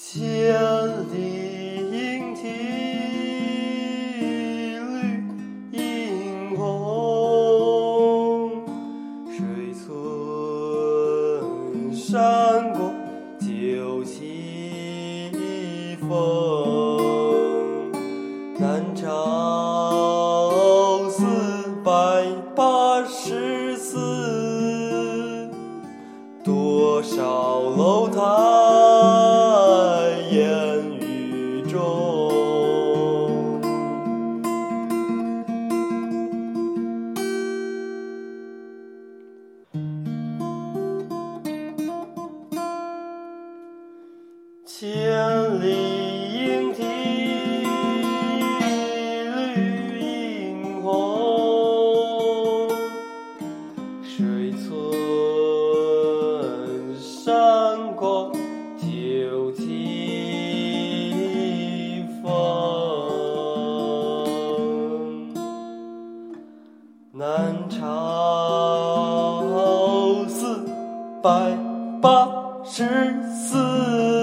千里莺啼绿映红，水村山郭酒旗风。南朝四百八十寺，多少楼千里莺啼绿映红，水村山郭酒旗风。南朝四百八十寺。